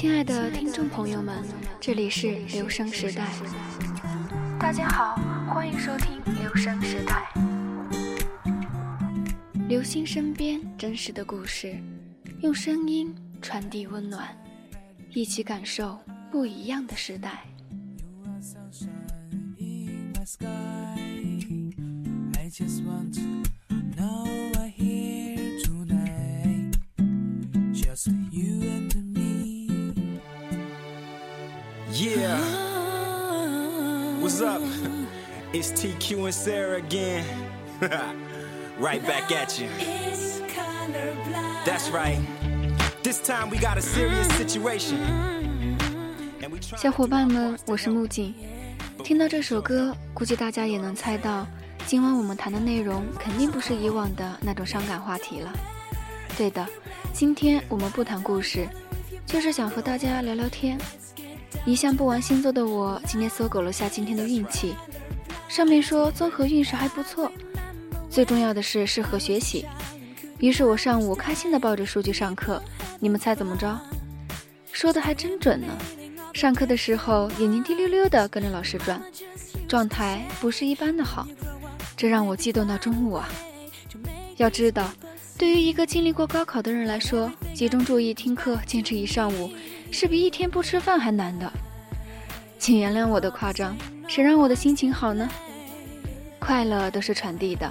亲爱的听众朋友们，这里是留声时代。大家好，欢迎收听留声时代。留心身边真实的故事，用声音传递温暖，一起感受不一样的时代。Yeah. What's up? It's TQ and Sarah again. right back at you. That's right. This time we got a serious situation. 小伙伴们，我是木槿。听到这首歌，估计大家也能猜到，今晚我们谈的内容肯定不是以往的那种伤感话题了。对的，今天我们不谈故事，就是想和大家聊聊天。一向不玩星座的我，今天搜狗了下今天的运气，上面说综合运势还不错，最重要的是适合学习。于是我上午开心的抱着书去上课，你们猜怎么着？说的还真准呢！上课的时候眼睛滴溜溜的跟着老师转，状态不是一般的好，这让我激动到中午啊！要知道，对于一个经历过高考的人来说，集中注意听课坚持一上午。是比一天不吃饭还难的，请原谅我的夸张，谁让我的心情好呢？快乐都是传递的，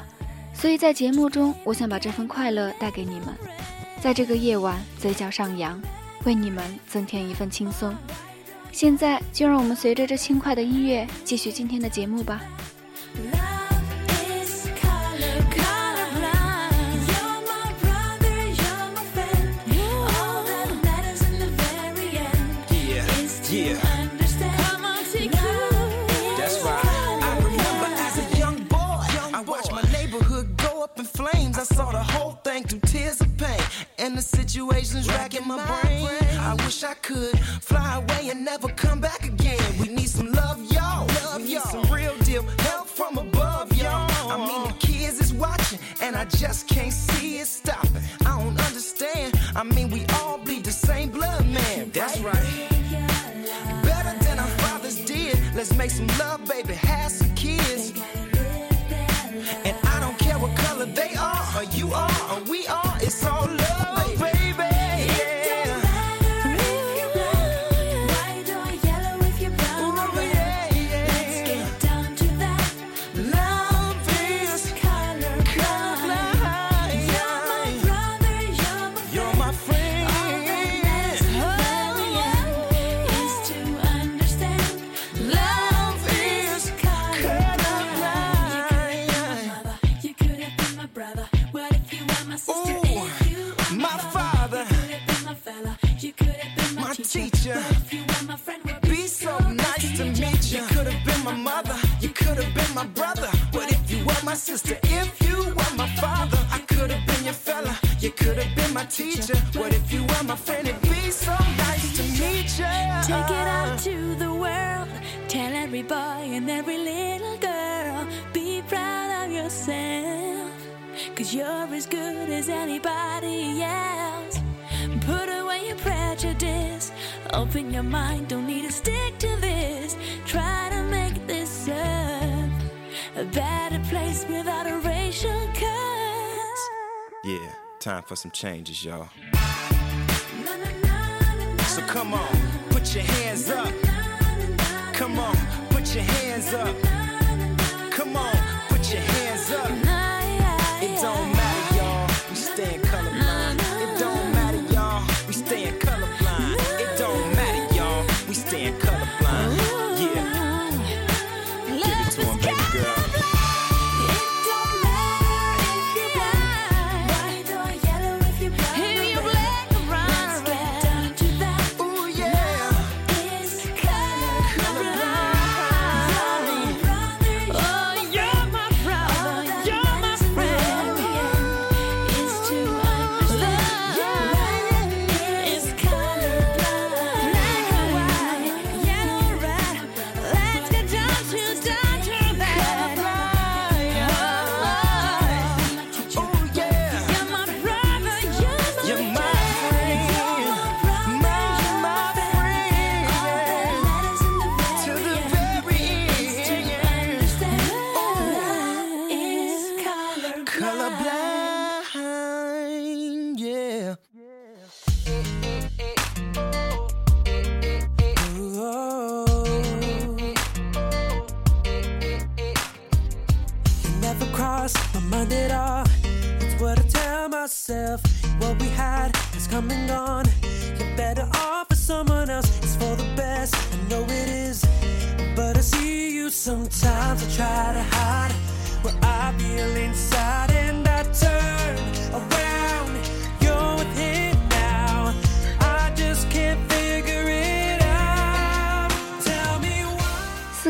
所以在节目中，我想把这份快乐带给你们，在这个夜晚嘴角上扬，为你们增添一份轻松。现在就让我们随着这轻快的音乐，继续今天的节目吧。I saw the whole thing through tears of pain. And the situation's racking my brain. I wish I could fly my teacher. If you were my friend, be so nice to meet you. You could have been my mother, you could have been my brother. But if you were my sister, if you were my father, I could have been your fella, you could have been my teacher. What if you were my friend? It'd be so nice to meet you. Take it out to the world, tell every boy and every little girl, be proud of yourself. Cause you're as good as anybody else. Put away your prejudice. Open your mind. Don't need to stick to this. Try to make this earth a better place without a racial curse. Yeah. Time for some changes, y'all. So come on, put your hands up. Come on, put your hands up. Come on, put your hands up.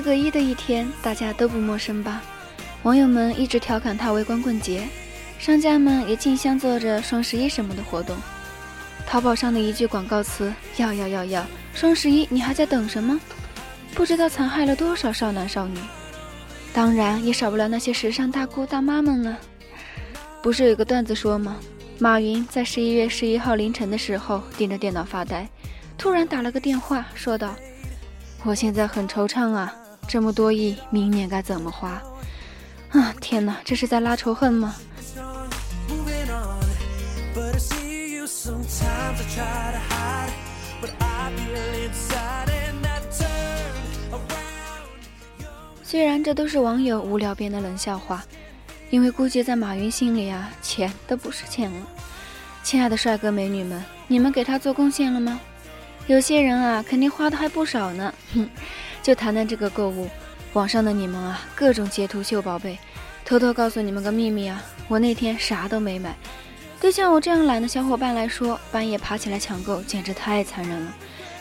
个一的一天，大家都不陌生吧？网友们一直调侃它为光棍节，商家们也竞相做着双十一什么的活动。淘宝上的一句广告词：“要要要要，双十一你还在等什么？”不知道残害了多少少男少女，当然也少不了那些时尚大姑大妈们了！不是有个段子说吗？马云在十一月十一号凌晨的时候盯着电脑发呆，突然打了个电话，说道：“我现在很惆怅啊，这么多亿，明年该怎么花？”啊，天哪，这是在拉仇恨吗？虽然这都是网友无聊编的冷笑话，因为估计在马云心里啊，钱都不是钱了。亲爱的帅哥美女们，你们给他做贡献了吗？有些人啊，肯定花的还不少呢。哼，就谈谈这个购物，网上的你们啊，各种截图秀宝贝。偷偷告诉你们个秘密啊，我那天啥都没买。对像我这样懒的小伙伴来说，半夜爬起来抢购简直太残忍了。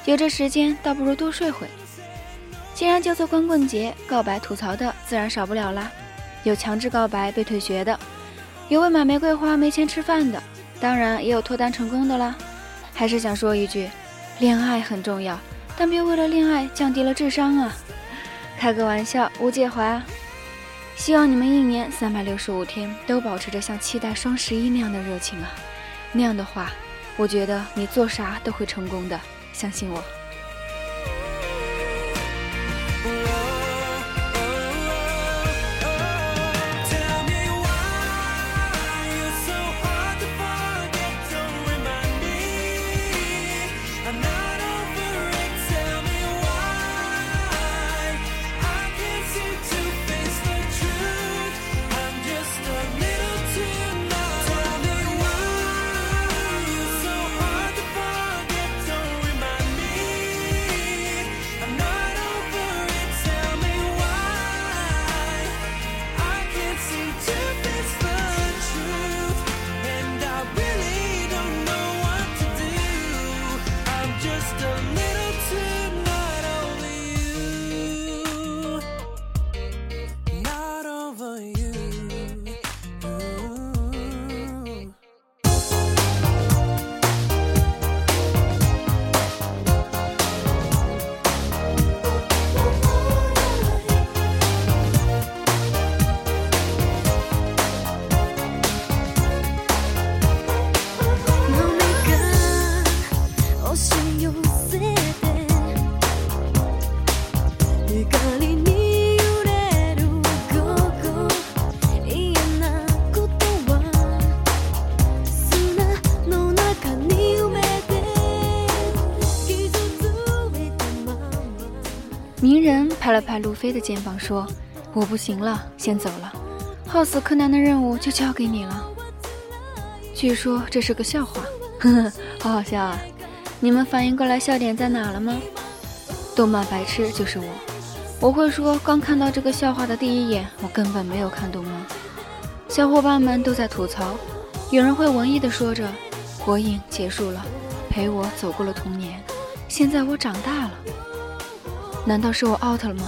有这时间，倒不如多睡会。既然叫做光棍节，告白吐槽的自然少不了啦。有强制告白被退学的，有为买玫瑰花没钱吃饭的，当然也有脱单成功的啦。还是想说一句，恋爱很重要，但别为了恋爱降低了智商啊！开个玩笑，无介怀。希望你们一年三百六十五天都保持着像期待双十一那样的热情啊！那样的话，我觉得你做啥都会成功的，相信我。Just a 路飞的肩膀，说：“我不行了，先走了。耗死柯南的任务就交给你了。”据说这是个笑话，呵呵，好好笑啊！你们反应过来笑点在哪了吗？动漫白痴就是我，我会说，刚看到这个笑话的第一眼，我根本没有看动漫。小伙伴们都在吐槽，有人会文艺的说着：“火影结束了，陪我走过了童年，现在我长大了。”难道是我 out 了吗？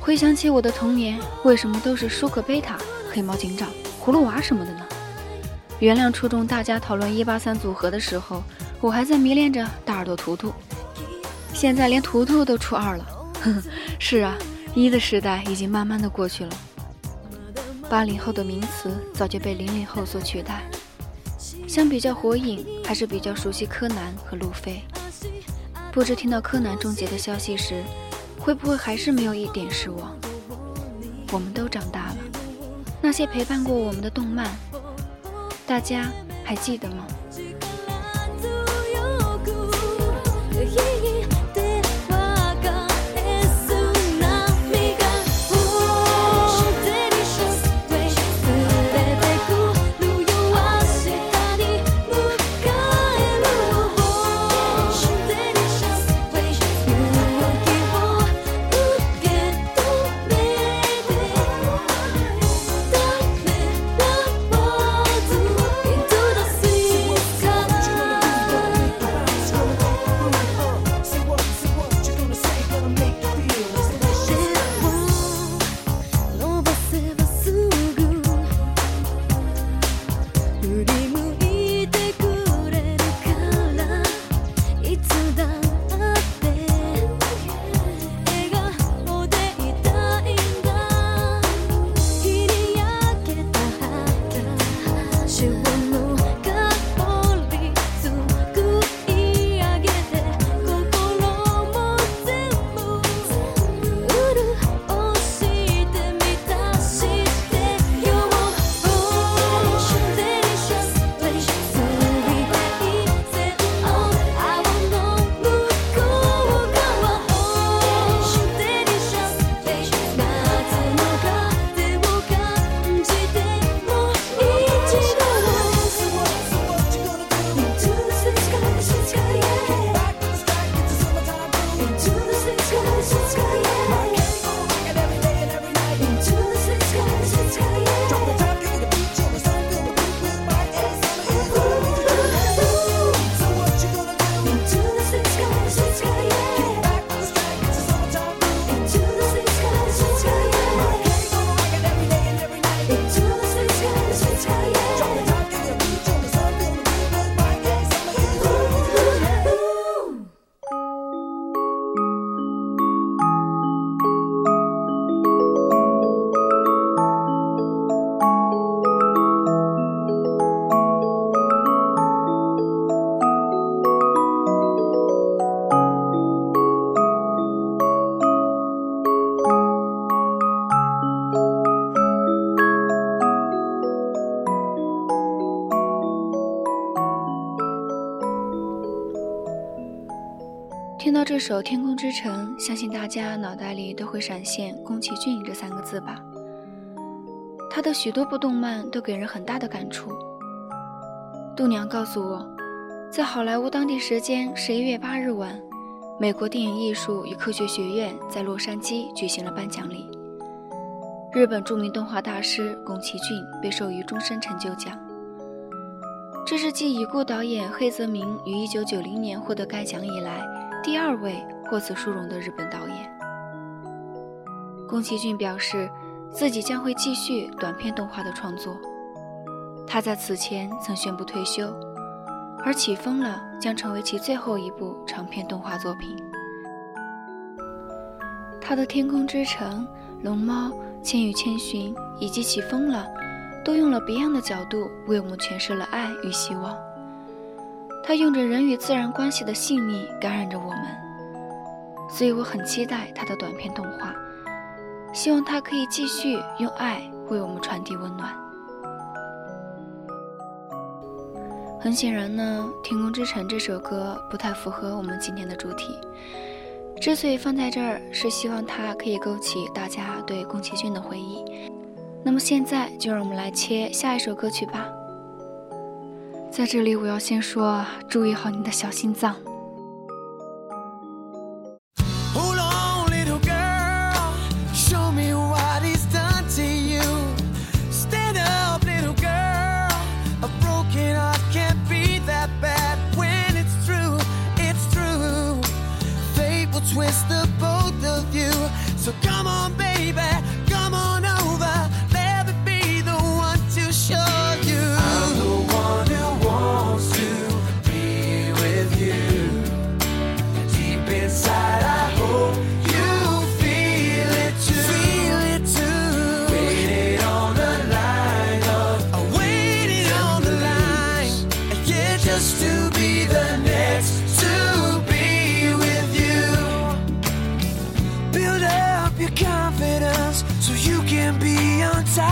回想起我的童年，为什么都是舒克贝塔、黑猫警长、葫芦娃什么的呢？原谅初中大家讨论一八三组合的时候，我还在迷恋着大耳朵图图，现在连图图都初二了。呵呵，是啊，一的时代已经慢慢的过去了。八零后的名词早就被零零后所取代。相比较火影，还是比较熟悉柯南和路飞。不知听到柯南终结的消息时，会不会还是没有一点失望？我们都长大了，那些陪伴过我们的动漫，大家还记得吗？听到这首《天空之城》，相信大家脑袋里都会闪现宫崎骏这三个字吧。他的许多部动漫都给人很大的感触。度娘告诉我，在好莱坞当地时间十一月八日晚，美国电影艺术与科学学院在洛杉矶举行了颁奖礼。日本著名动画大师宫崎骏被授予终身成就奖。这是继已故导演黑泽明于一九九零年获得该奖以来。第二位获此殊荣的日本导演宫崎骏表示，自己将会继续短片动画的创作。他在此前曾宣布退休，而《起风了》将成为其最后一部长片动画作品。他的《天空之城》《龙猫》《千与千寻》以及《起风了》，都用了别样的角度为我们诠释了爱与希望。他用着人与自然关系的细腻感染着我们，所以我很期待他的短片动画，希望他可以继续用爱为我们传递温暖。很显然呢，《天空之城》这首歌不太符合我们今天的主题。之所以放在这儿，是希望它可以勾起大家对宫崎骏的回忆。那么现在就让我们来切下一首歌曲吧。在这里，我要先说，注意好你的小心脏。现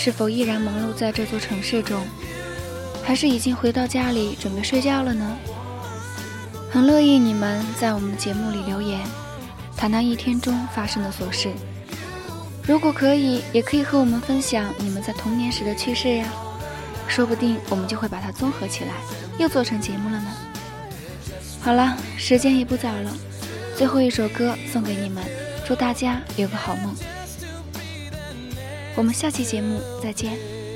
是否依然忙碌在这座城市中，还是已经回到家里准备睡觉了呢？很乐意你们在我们的节目里留言，谈谈一天中发生的琐事。如果可以，也可以和我们分享你们在童年时的趣事呀，说不定我们就会把它综合起来，又做成节目了呢。好了，时间也不早了，最后一首歌送给你们，祝大家有个好梦。我们下期节目再见。